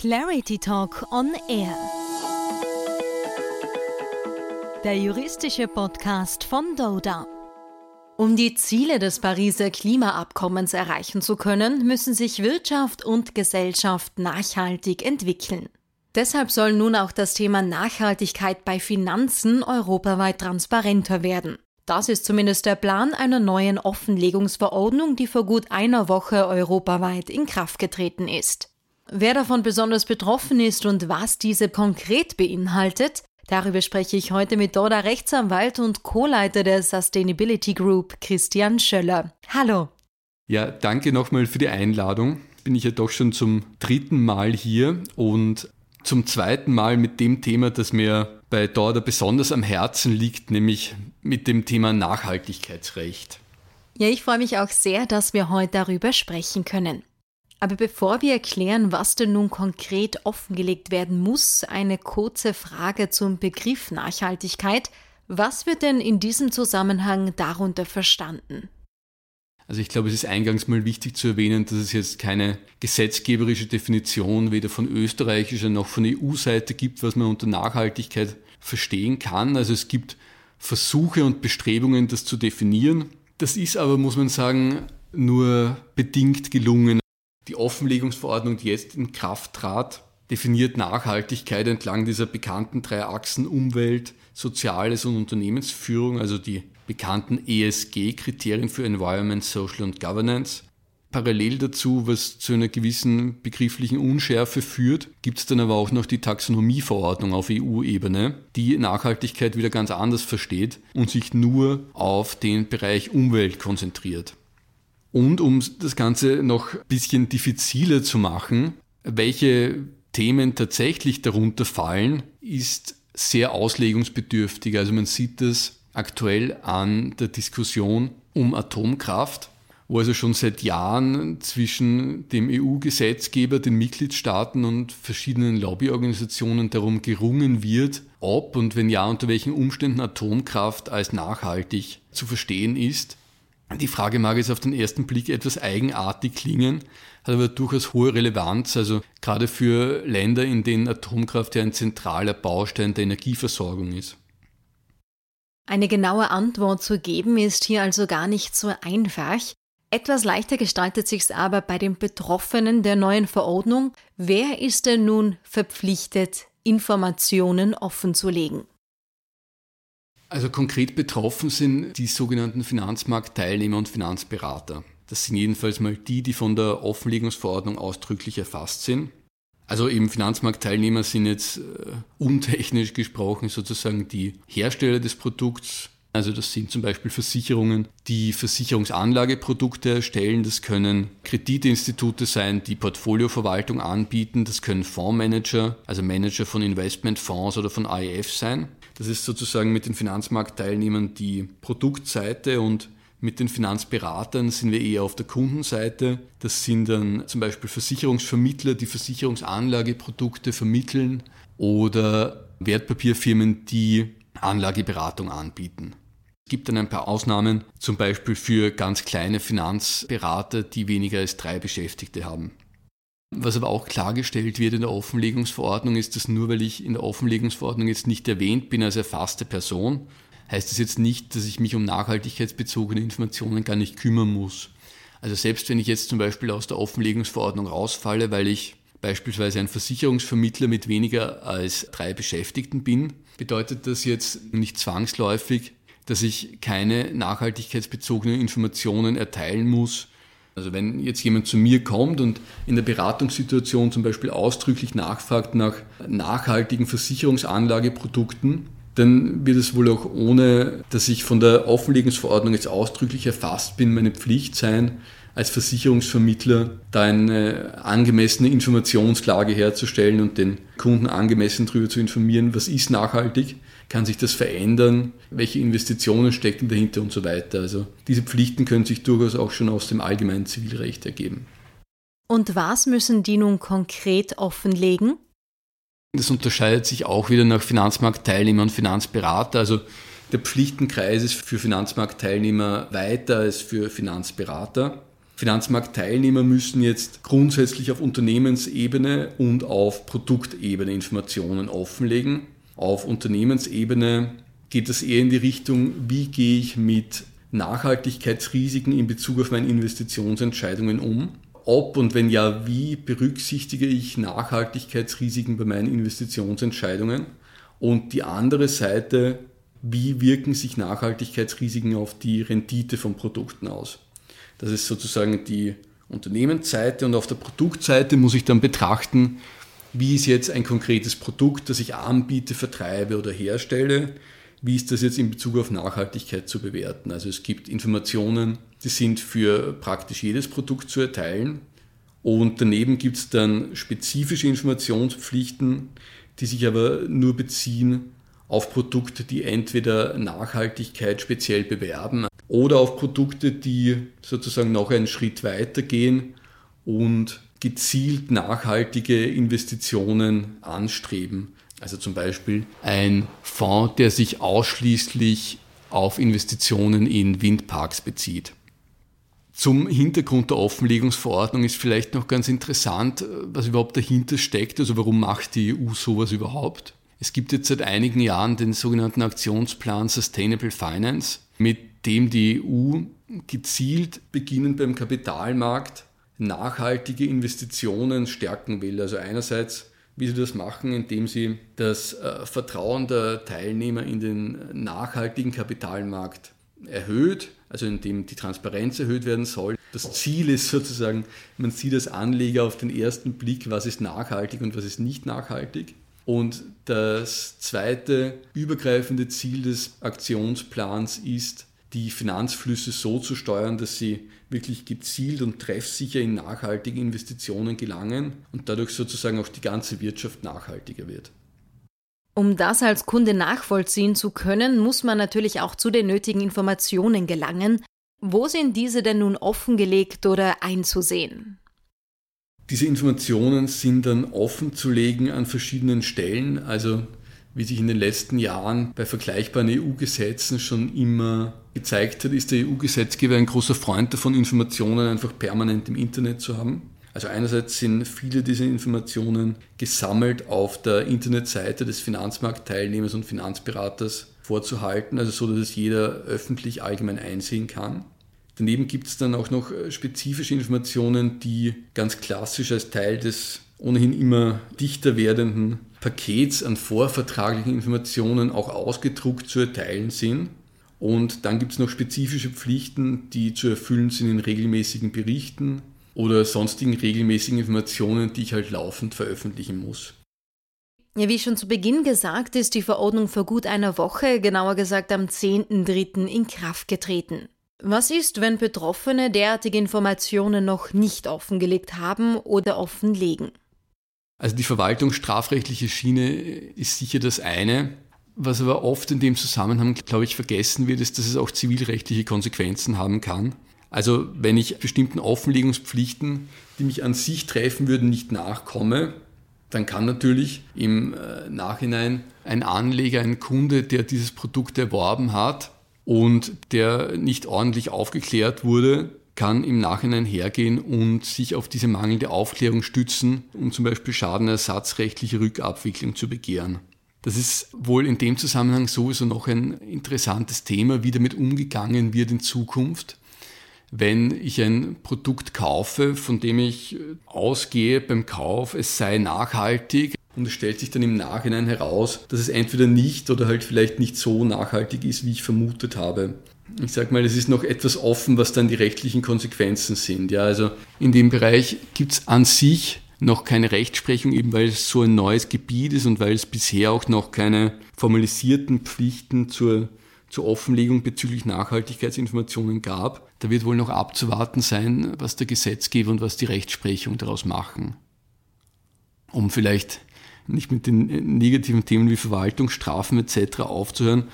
Clarity Talk on Air. Der juristische Podcast von Doda. Um die Ziele des Pariser Klimaabkommens erreichen zu können, müssen sich Wirtschaft und Gesellschaft nachhaltig entwickeln. Deshalb soll nun auch das Thema Nachhaltigkeit bei Finanzen europaweit transparenter werden. Das ist zumindest der Plan einer neuen Offenlegungsverordnung, die vor gut einer Woche europaweit in Kraft getreten ist. Wer davon besonders betroffen ist und was diese konkret beinhaltet, darüber spreche ich heute mit Doda Rechtsanwalt und Co-Leiter der Sustainability Group, Christian Schöller. Hallo. Ja, danke nochmal für die Einladung. Bin ich ja doch schon zum dritten Mal hier und zum zweiten Mal mit dem Thema, das mir bei Dorda besonders am Herzen liegt, nämlich mit dem Thema Nachhaltigkeitsrecht. Ja, ich freue mich auch sehr, dass wir heute darüber sprechen können. Aber bevor wir erklären, was denn nun konkret offengelegt werden muss, eine kurze Frage zum Begriff Nachhaltigkeit. Was wird denn in diesem Zusammenhang darunter verstanden? Also ich glaube, es ist eingangs mal wichtig zu erwähnen, dass es jetzt keine gesetzgeberische Definition weder von österreichischer noch von EU-Seite gibt, was man unter Nachhaltigkeit verstehen kann. Also es gibt Versuche und Bestrebungen, das zu definieren. Das ist aber, muss man sagen, nur bedingt gelungen. Die Offenlegungsverordnung, die jetzt in Kraft trat, definiert Nachhaltigkeit entlang dieser bekannten drei Achsen Umwelt, Soziales und Unternehmensführung, also die bekannten ESG-Kriterien für Environment, Social und Governance. Parallel dazu, was zu einer gewissen begrifflichen Unschärfe führt, gibt es dann aber auch noch die Taxonomieverordnung auf EU-Ebene, die Nachhaltigkeit wieder ganz anders versteht und sich nur auf den Bereich Umwelt konzentriert. Und um das Ganze noch ein bisschen diffiziler zu machen, welche Themen tatsächlich darunter fallen, ist sehr auslegungsbedürftig. Also man sieht das aktuell an der Diskussion um Atomkraft, wo also schon seit Jahren zwischen dem EU-Gesetzgeber, den Mitgliedstaaten und verschiedenen Lobbyorganisationen darum gerungen wird, ob und wenn ja, unter welchen Umständen Atomkraft als nachhaltig zu verstehen ist. Die Frage mag jetzt auf den ersten Blick etwas eigenartig klingen, hat aber durchaus hohe Relevanz, also gerade für Länder, in denen Atomkraft ja ein zentraler Baustein der Energieversorgung ist. Eine genaue Antwort zu geben ist hier also gar nicht so einfach. Etwas leichter gestaltet sich's aber bei den Betroffenen der neuen Verordnung. Wer ist denn nun verpflichtet, Informationen offenzulegen? Also konkret betroffen sind die sogenannten Finanzmarktteilnehmer und Finanzberater. Das sind jedenfalls mal die, die von der Offenlegungsverordnung ausdrücklich erfasst sind. Also eben Finanzmarktteilnehmer sind jetzt äh, untechnisch gesprochen sozusagen die Hersteller des Produkts. Also das sind zum Beispiel Versicherungen, die Versicherungsanlageprodukte erstellen. Das können Kreditinstitute sein, die Portfolioverwaltung anbieten. Das können Fondsmanager, also Manager von Investmentfonds oder von AIF sein. Das ist sozusagen mit den Finanzmarktteilnehmern die Produktseite und mit den Finanzberatern sind wir eher auf der Kundenseite. Das sind dann zum Beispiel Versicherungsvermittler, die Versicherungsanlageprodukte vermitteln oder Wertpapierfirmen, die Anlageberatung anbieten. Es gibt dann ein paar Ausnahmen, zum Beispiel für ganz kleine Finanzberater, die weniger als drei Beschäftigte haben. Was aber auch klargestellt wird in der Offenlegungsverordnung ist, dass nur weil ich in der Offenlegungsverordnung jetzt nicht erwähnt bin als erfasste Person, heißt das jetzt nicht, dass ich mich um nachhaltigkeitsbezogene Informationen gar nicht kümmern muss. Also selbst wenn ich jetzt zum Beispiel aus der Offenlegungsverordnung rausfalle, weil ich beispielsweise ein Versicherungsvermittler mit weniger als drei Beschäftigten bin, bedeutet das jetzt nicht zwangsläufig, dass ich keine nachhaltigkeitsbezogenen Informationen erteilen muss. Also wenn jetzt jemand zu mir kommt und in der Beratungssituation zum Beispiel ausdrücklich nachfragt nach nachhaltigen Versicherungsanlageprodukten, dann wird es wohl auch ohne, dass ich von der Offenlegungsverordnung jetzt ausdrücklich erfasst bin, meine Pflicht sein, als Versicherungsvermittler da eine angemessene Informationslage herzustellen und den Kunden angemessen darüber zu informieren, was ist nachhaltig, kann sich das verändern, welche Investitionen stecken dahinter und so weiter. Also diese Pflichten können sich durchaus auch schon aus dem allgemeinen Zivilrecht ergeben. Und was müssen die nun konkret offenlegen? Das unterscheidet sich auch wieder nach Finanzmarktteilnehmer und Finanzberater. Also der Pflichtenkreis ist für Finanzmarktteilnehmer weiter als für Finanzberater. Finanzmarktteilnehmer müssen jetzt grundsätzlich auf Unternehmensebene und auf Produktebene Informationen offenlegen. Auf Unternehmensebene geht es eher in die Richtung, wie gehe ich mit Nachhaltigkeitsrisiken in Bezug auf meine Investitionsentscheidungen um? Ob und wenn ja, wie berücksichtige ich Nachhaltigkeitsrisiken bei meinen Investitionsentscheidungen? Und die andere Seite, wie wirken sich Nachhaltigkeitsrisiken auf die Rendite von Produkten aus? Das ist sozusagen die Unternehmensseite und auf der Produktseite muss ich dann betrachten, wie ist jetzt ein konkretes Produkt, das ich anbiete, vertreibe oder herstelle, wie ist das jetzt in Bezug auf Nachhaltigkeit zu bewerten. Also es gibt Informationen, die sind für praktisch jedes Produkt zu erteilen und daneben gibt es dann spezifische Informationspflichten, die sich aber nur beziehen auf Produkte, die entweder Nachhaltigkeit speziell bewerben oder auf Produkte, die sozusagen noch einen Schritt weiter gehen und gezielt nachhaltige Investitionen anstreben. Also zum Beispiel ein Fonds, der sich ausschließlich auf Investitionen in Windparks bezieht. Zum Hintergrund der Offenlegungsverordnung ist vielleicht noch ganz interessant, was überhaupt dahinter steckt. Also warum macht die EU sowas überhaupt? Es gibt jetzt seit einigen Jahren den sogenannten Aktionsplan Sustainable Finance, mit dem die EU gezielt beginnend beim Kapitalmarkt nachhaltige Investitionen stärken will. Also einerseits, wie sie das machen, indem sie das äh, Vertrauen der Teilnehmer in den nachhaltigen Kapitalmarkt erhöht, also indem die Transparenz erhöht werden soll. Das Ziel ist sozusagen, man sieht als Anleger auf den ersten Blick, was ist nachhaltig und was ist nicht nachhaltig. Und das zweite übergreifende Ziel des Aktionsplans ist, die Finanzflüsse so zu steuern, dass sie wirklich gezielt und treffsicher in nachhaltige Investitionen gelangen und dadurch sozusagen auch die ganze Wirtschaft nachhaltiger wird. Um das als Kunde nachvollziehen zu können, muss man natürlich auch zu den nötigen Informationen gelangen. Wo sind diese denn nun offengelegt oder einzusehen? Diese Informationen sind dann offenzulegen an verschiedenen Stellen. Also wie sich in den letzten Jahren bei vergleichbaren EU-Gesetzen schon immer gezeigt hat, ist der EU-Gesetzgeber ein großer Freund davon, Informationen einfach permanent im Internet zu haben. Also einerseits sind viele dieser Informationen gesammelt auf der Internetseite des Finanzmarktteilnehmers und Finanzberaters vorzuhalten, also so, dass es jeder öffentlich allgemein einsehen kann. Daneben gibt es dann auch noch spezifische Informationen, die ganz klassisch als Teil des ohnehin immer dichter werdenden Pakets an vorvertraglichen Informationen auch ausgedruckt zu erteilen sind. Und dann gibt es noch spezifische Pflichten, die zu erfüllen sind in regelmäßigen Berichten oder sonstigen regelmäßigen Informationen, die ich halt laufend veröffentlichen muss. Ja, wie schon zu Beginn gesagt, ist die Verordnung vor gut einer Woche, genauer gesagt am 10.3. in Kraft getreten. Was ist, wenn Betroffene derartige Informationen noch nicht offengelegt haben oder offenlegen? Also die verwaltungsstrafrechtliche Schiene ist sicher das eine. Was aber oft in dem Zusammenhang, glaube ich, vergessen wird, ist, dass es auch zivilrechtliche Konsequenzen haben kann. Also wenn ich bestimmten Offenlegungspflichten, die mich an sich treffen würden, nicht nachkomme, dann kann natürlich im äh, Nachhinein ein Anleger, ein Kunde, der dieses Produkt erworben hat und der nicht ordentlich aufgeklärt wurde, kann im Nachhinein hergehen und sich auf diese mangelnde Aufklärung stützen, um zum Beispiel schadenersatzrechtliche Rückabwicklung zu begehren. Das ist wohl in dem Zusammenhang sowieso noch ein interessantes Thema, wie damit umgegangen wird in Zukunft. Wenn ich ein Produkt kaufe, von dem ich ausgehe beim Kauf, es sei nachhaltig und es stellt sich dann im Nachhinein heraus, dass es entweder nicht oder halt vielleicht nicht so nachhaltig ist, wie ich vermutet habe ich sage mal, es ist noch etwas offen, was dann die rechtlichen Konsequenzen sind. Ja, also in dem Bereich gibt es an sich noch keine Rechtsprechung, eben weil es so ein neues Gebiet ist und weil es bisher auch noch keine formalisierten Pflichten zur, zur Offenlegung bezüglich Nachhaltigkeitsinformationen gab. Da wird wohl noch abzuwarten sein, was der Gesetzgeber und was die Rechtsprechung daraus machen. Um vielleicht nicht mit den negativen Themen wie Verwaltungsstrafen etc. aufzuhören,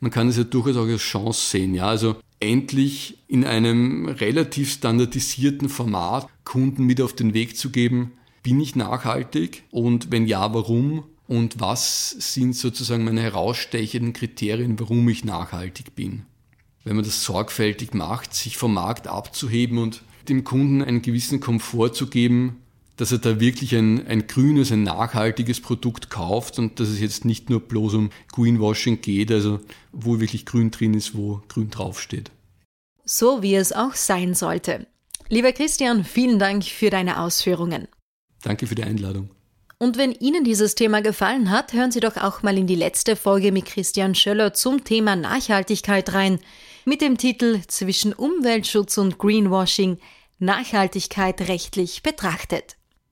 man kann es ja durchaus auch als Chance sehen. Ja? Also endlich in einem relativ standardisierten Format Kunden mit auf den Weg zu geben, bin ich nachhaltig und wenn ja, warum? Und was sind sozusagen meine herausstechenden Kriterien, warum ich nachhaltig bin? Wenn man das sorgfältig macht, sich vom Markt abzuheben und dem Kunden einen gewissen Komfort zu geben, dass er da wirklich ein, ein grünes, ein nachhaltiges Produkt kauft und dass es jetzt nicht nur bloß um Greenwashing geht, also wo wirklich grün drin ist, wo grün draufsteht. So wie es auch sein sollte. Lieber Christian, vielen Dank für deine Ausführungen. Danke für die Einladung. Und wenn Ihnen dieses Thema gefallen hat, hören Sie doch auch mal in die letzte Folge mit Christian Schöller zum Thema Nachhaltigkeit rein, mit dem Titel Zwischen Umweltschutz und Greenwashing Nachhaltigkeit rechtlich betrachtet.